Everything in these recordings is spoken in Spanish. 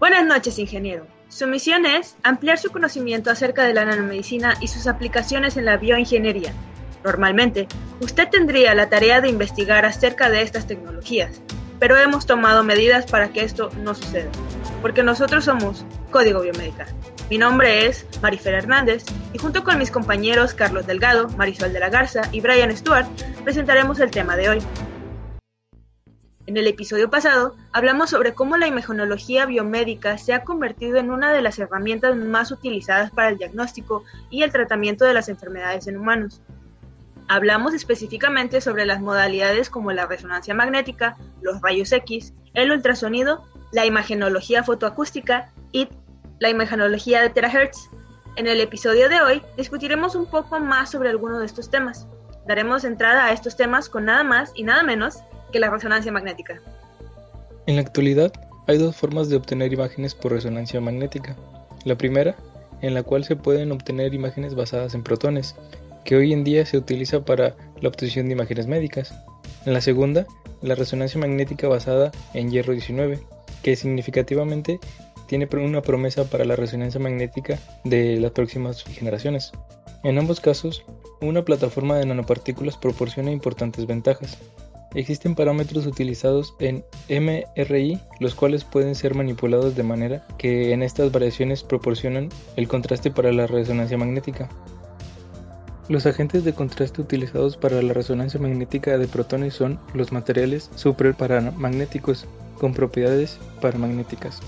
Buenas noches, ingeniero. Su misión es ampliar su conocimiento acerca de la nanomedicina y sus aplicaciones en la bioingeniería. Normalmente, usted tendría la tarea de investigar acerca de estas tecnologías, pero hemos tomado medidas para que esto no suceda, porque nosotros somos Código Biomédica. Mi nombre es Marifer Hernández y junto con mis compañeros Carlos Delgado, Marisol de la Garza y Brian Stewart presentaremos el tema de hoy. En el episodio pasado hablamos sobre cómo la imagenología biomédica se ha convertido en una de las herramientas más utilizadas para el diagnóstico y el tratamiento de las enfermedades en humanos. Hablamos específicamente sobre las modalidades como la resonancia magnética, los rayos X, el ultrasonido, la imagenología fotoacústica y la imagenología de terahertz. En el episodio de hoy discutiremos un poco más sobre algunos de estos temas. Daremos entrada a estos temas con nada más y nada menos que la resonancia magnética. En la actualidad hay dos formas de obtener imágenes por resonancia magnética. La primera, en la cual se pueden obtener imágenes basadas en protones, que hoy en día se utiliza para la obtención de imágenes médicas. En la segunda, la resonancia magnética basada en hierro 19, que significativamente tiene una promesa para la resonancia magnética de las próximas generaciones. En ambos casos, una plataforma de nanopartículas proporciona importantes ventajas. Existen parámetros utilizados en MRI, los cuales pueden ser manipulados de manera que en estas variaciones proporcionan el contraste para la resonancia magnética. Los agentes de contraste utilizados para la resonancia magnética de protones son los materiales superparamagnéticos con propiedades paramagnéticas.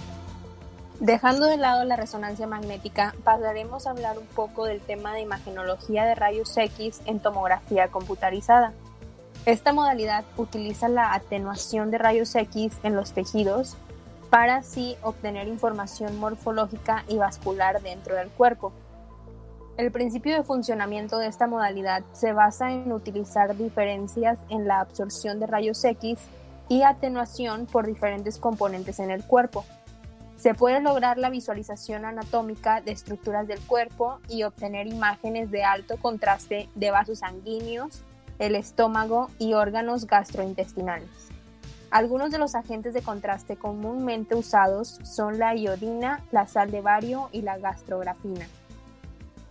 Dejando de lado la resonancia magnética, pasaremos a hablar un poco del tema de imagenología de rayos X en tomografía computarizada. Esta modalidad utiliza la atenuación de rayos X en los tejidos para así obtener información morfológica y vascular dentro del cuerpo. El principio de funcionamiento de esta modalidad se basa en utilizar diferencias en la absorción de rayos X y atenuación por diferentes componentes en el cuerpo. Se puede lograr la visualización anatómica de estructuras del cuerpo y obtener imágenes de alto contraste de vasos sanguíneos, el estómago y órganos gastrointestinales. Algunos de los agentes de contraste comúnmente usados son la iodina, la sal de bario y la gastrografina.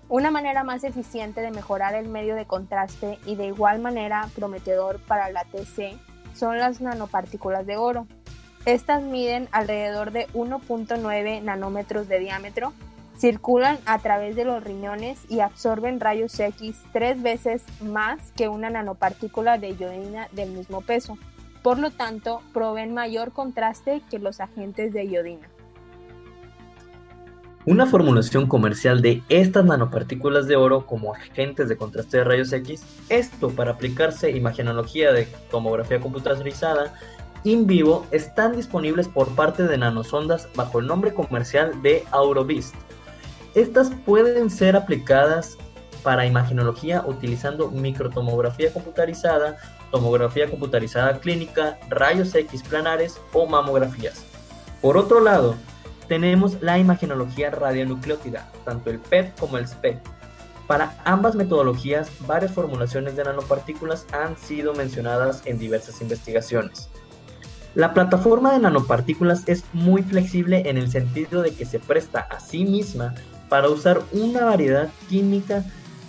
Una manera más eficiente de mejorar el medio de contraste y de igual manera prometedor para la TC son las nanopartículas de oro, estas miden alrededor de 1.9 nanómetros de diámetro, circulan a través de los riñones y absorben rayos X tres veces más que una nanopartícula de iodina del mismo peso. Por lo tanto, proveen mayor contraste que los agentes de iodina. Una formulación comercial de estas nanopartículas de oro como agentes de contraste de rayos X, esto para aplicarse imagenología de tomografía computarizada, in vivo están disponibles por parte de nanosondas bajo el nombre comercial de Aurovist. Estas pueden ser aplicadas para imagenología utilizando microtomografía computarizada, tomografía computarizada clínica, rayos X planares o mamografías. Por otro lado, tenemos la imagenología radionucleótida, tanto el PET como el SPECT. Para ambas metodologías, varias formulaciones de nanopartículas han sido mencionadas en diversas investigaciones. La plataforma de nanopartículas es muy flexible en el sentido de que se presta a sí misma para usar una variedad química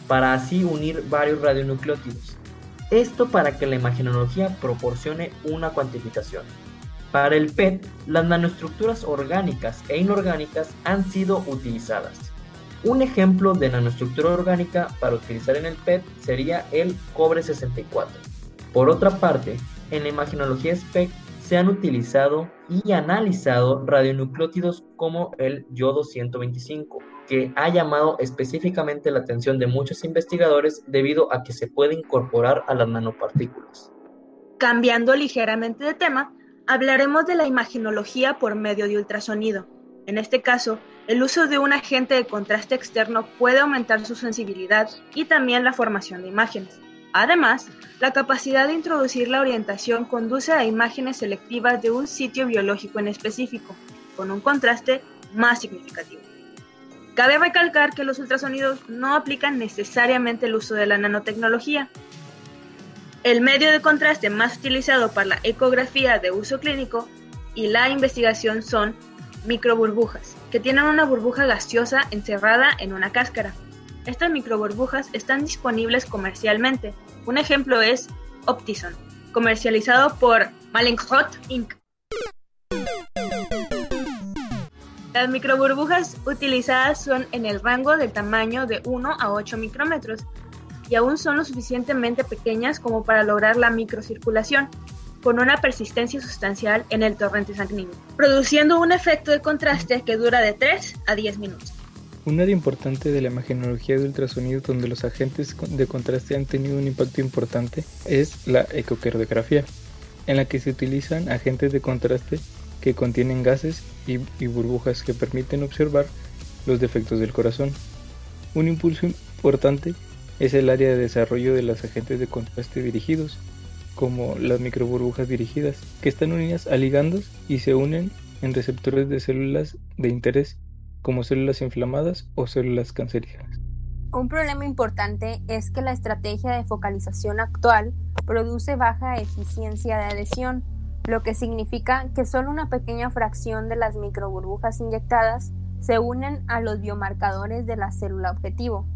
para así unir varios radionucleótidos. Esto para que la imagenología proporcione una cuantificación. Para el PET, las nanoestructuras orgánicas e inorgánicas han sido utilizadas. Un ejemplo de nanoestructura orgánica para utilizar en el PET sería el cobre 64. Por otra parte, en la imagenología SPEC se han utilizado y analizado radionucleótidos como el yodo 125, que ha llamado específicamente la atención de muchos investigadores debido a que se puede incorporar a las nanopartículas. Cambiando ligeramente de tema, hablaremos de la imaginología por medio de ultrasonido. En este caso, el uso de un agente de contraste externo puede aumentar su sensibilidad y también la formación de imágenes. Además, la capacidad de introducir la orientación conduce a imágenes selectivas de un sitio biológico en específico, con un contraste más significativo. Cabe recalcar que los ultrasonidos no aplican necesariamente el uso de la nanotecnología. El medio de contraste más utilizado para la ecografía de uso clínico y la investigación son microburbujas, que tienen una burbuja gaseosa encerrada en una cáscara. Estas microburbujas están disponibles comercialmente. Un ejemplo es Optison, comercializado por Mallinckrodt Inc. Las microburbujas utilizadas son en el rango del tamaño de 1 a 8 micrómetros y aún son lo suficientemente pequeñas como para lograr la microcirculación, con una persistencia sustancial en el torrente sanguíneo, produciendo un efecto de contraste que dura de 3 a 10 minutos. Un área importante de la imagenología de ultrasonido donde los agentes de contraste han tenido un impacto importante es la ecocardiografía, en la que se utilizan agentes de contraste que contienen gases y, burbujas que permiten observar los defectos del corazón. Un impulso importante es el área de desarrollo de los agentes de contraste dirigidos, como las microburbujas dirigidas, que están unidas a ligandos y se unen en receptores de células de interés como células inflamadas o células cancerígenas. Un problema importante es que la estrategia de focalización actual produce baja eficiencia de adhesión, lo que significa que solo una pequeña fracción de las microburbujas inyectadas se unen a los biomarcadores de la célula objetivo.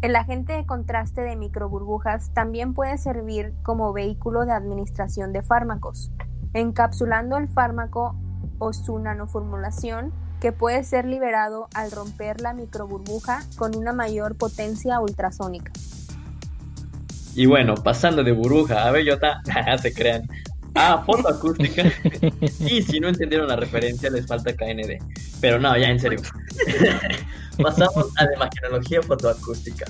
El agente de contraste de microburbujas también puede servir como vehículo de administración de fármacos, encapsulando el fármaco o su nanoformulación que puede ser liberado al romper la microburbuja con una mayor potencia ultrasónica. Y bueno, pasando de burbuja a bellota, se crean. Ah, fotoacústica. y si no entendieron la referencia, les falta KND. Pero no, ya en serio. Pasamos a la imagenología fotoacústica.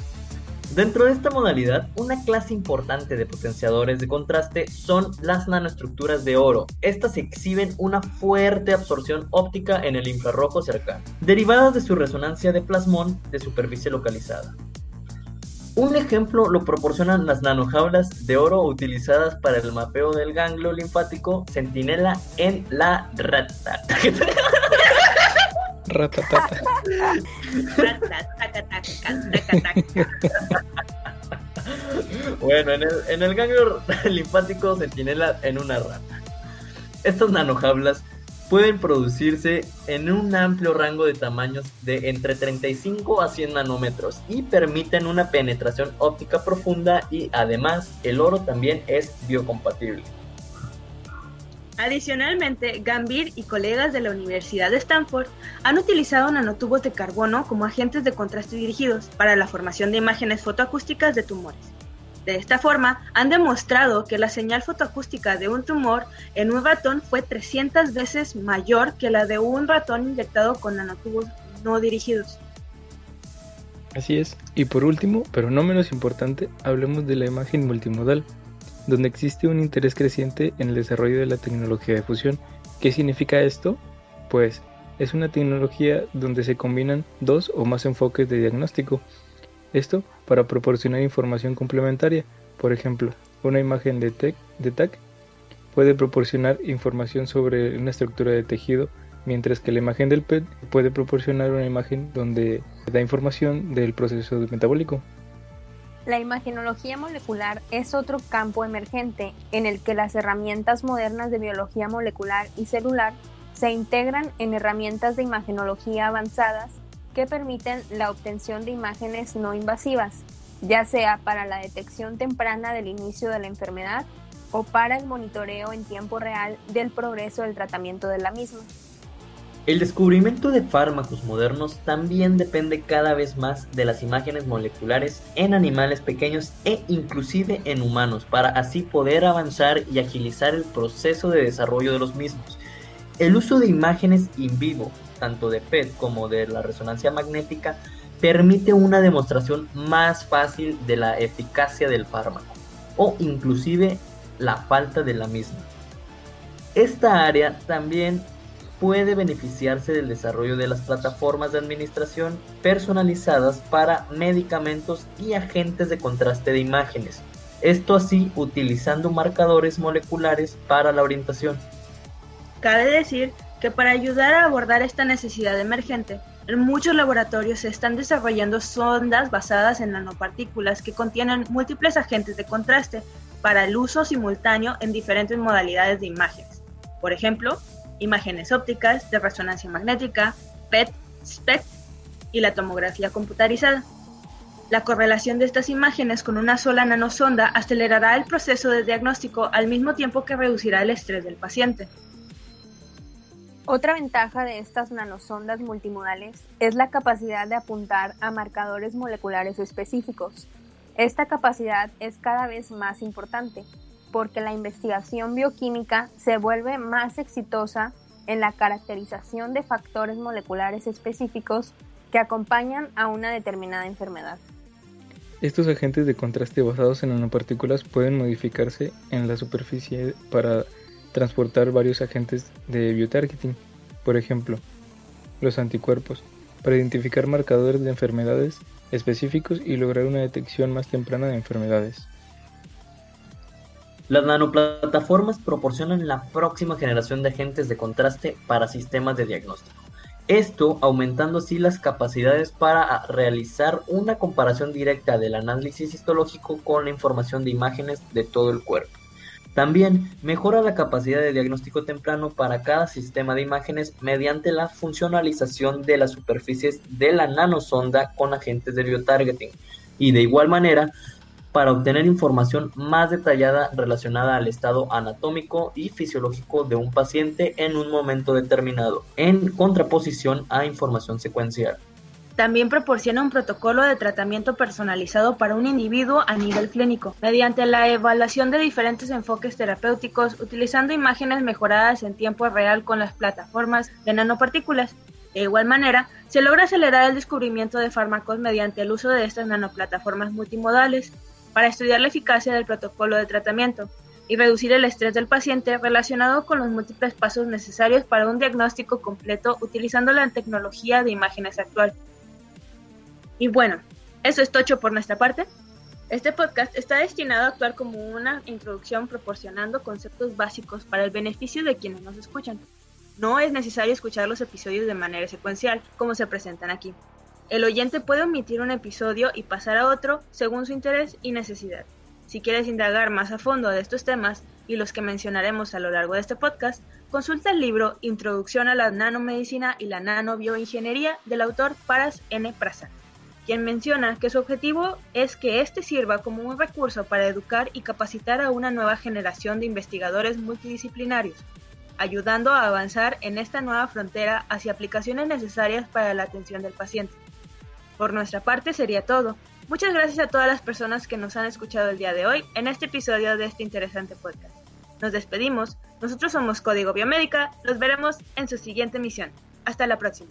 Dentro de esta modalidad, una clase importante de potenciadores de contraste son las nanoestructuras de oro. Estas exhiben una fuerte absorción óptica en el infrarrojo cercano, derivadas de su resonancia de plasmón de superficie localizada. Un ejemplo lo proporcionan las nanojaulas de oro utilizadas para el mapeo del ganglio linfático centinela en la rata. Ratatata. bueno, en el, en el ganglio linfático centinela en una rata. Estas nanojaulas pueden producirse en un amplio rango de tamaños de entre 35 a 100 nanómetros y permiten una penetración óptica profunda y además el oro también es biocompatible. Adicionalmente, Gambir y colegas de la Universidad de Stanford han utilizado nanotubos de carbono como agentes de contraste dirigidos para la formación de imágenes fotoacústicas de tumores. De esta forma, han demostrado que la señal fotoacústica de un tumor en un ratón fue 300 veces mayor que la de un ratón inyectado con nanotubos no dirigidos. Así es. Y por último, pero no menos importante, hablemos de la imagen multimodal, donde existe un interés creciente en el desarrollo de la tecnología de fusión. ¿Qué significa esto? Pues es una tecnología donde se combinan dos o más enfoques de diagnóstico. Esto para proporcionar información complementaria. Por ejemplo, una imagen de, de TAC puede proporcionar información sobre una estructura de tejido, mientras que la imagen del PET puede proporcionar una imagen donde da información del proceso metabólico. La imagenología molecular es otro campo emergente en el que las herramientas modernas de biología molecular y celular se integran en herramientas de imagenología avanzadas que permiten la obtención de imágenes no invasivas, ya sea para la detección temprana del inicio de la enfermedad o para el monitoreo en tiempo real del progreso del tratamiento de la misma. El descubrimiento de fármacos modernos también depende cada vez más de las imágenes moleculares en animales pequeños e inclusive en humanos para así poder avanzar y agilizar el proceso de desarrollo de los mismos. El uso de imágenes in vivo, tanto de PET como de la resonancia magnética, permite una demostración más fácil de la eficacia del fármaco o inclusive la falta de la misma. Esta área también puede beneficiarse del desarrollo de las plataformas de administración personalizadas para medicamentos y agentes de contraste de imágenes. Esto así utilizando marcadores moleculares para la orientación. Cabe decir para ayudar a abordar esta necesidad emergente, en muchos laboratorios se están desarrollando sondas basadas en nanopartículas que contienen múltiples agentes de contraste para el uso simultáneo en diferentes modalidades de imágenes. Por ejemplo, imágenes ópticas, de resonancia magnética, PET, SPECT y la tomografía computarizada. La correlación de estas imágenes con una sola nanosonda acelerará el proceso de diagnóstico al mismo tiempo que reducirá el estrés del paciente. Otra ventaja de estas nanosondas multimodales es la capacidad de apuntar a marcadores moleculares específicos. Esta capacidad es cada vez más importante porque la investigación bioquímica se vuelve más exitosa en la caracterización de factores moleculares específicos que acompañan a una determinada enfermedad. Estos agentes de contraste basados en nanopartículas pueden modificarse en la superficie para transportar varios agentes de biotargeting, por ejemplo, los anticuerpos, para identificar marcadores de enfermedades específicos y lograr una detección más temprana de enfermedades. Las nanoplataformas proporcionan la próxima generación de agentes de contraste para sistemas de diagnóstico. Esto aumentando así las capacidades para realizar una comparación directa del análisis histológico con la información de imágenes de todo el cuerpo. También mejora la capacidad de diagnóstico temprano para cada sistema de imágenes mediante la funcionalización de las superficies de la nanosonda con agentes de biotargeting y de igual manera para obtener información más detallada relacionada al estado anatómico y fisiológico de un paciente en un momento determinado, en contraposición a información secuencial. También proporciona un protocolo de tratamiento personalizado para un individuo a nivel clínico, mediante la evaluación de diferentes enfoques terapéuticos utilizando imágenes mejoradas en tiempo real con las plataformas de nanopartículas. De igual manera, se logra acelerar el descubrimiento de fármacos mediante el uso de estas nanoplataformas multimodales, para estudiar la eficacia del protocolo de tratamiento y reducir el estrés del paciente relacionado con los múltiples pasos necesarios para un diagnóstico completo utilizando la tecnología de imágenes actual. Y bueno, eso es tocho por nuestra parte. Este podcast está destinado a actuar como una introducción proporcionando conceptos básicos para el beneficio de quienes nos escuchan. No es necesario escuchar los episodios de manera secuencial, como se presentan aquí. El oyente puede omitir un episodio y pasar a otro según su interés y necesidad. Si quieres indagar más a fondo de estos temas y los que mencionaremos a lo largo de este podcast, consulta el libro Introducción a la nanomedicina y la nanobioingeniería del autor Paras N. Prasad, quien menciona que su objetivo es que éste sirva como un recurso para educar y capacitar a una nueva generación de investigadores multidisciplinarios, ayudando a avanzar en esta nueva frontera hacia aplicaciones necesarias para la atención del paciente. Por nuestra parte sería todo. Muchas gracias a todas las personas que nos han escuchado el día de hoy en este episodio de este interesante podcast. Nos despedimos. Nosotros somos Código Biomédica. Los veremos en su siguiente misión. Hasta la próxima.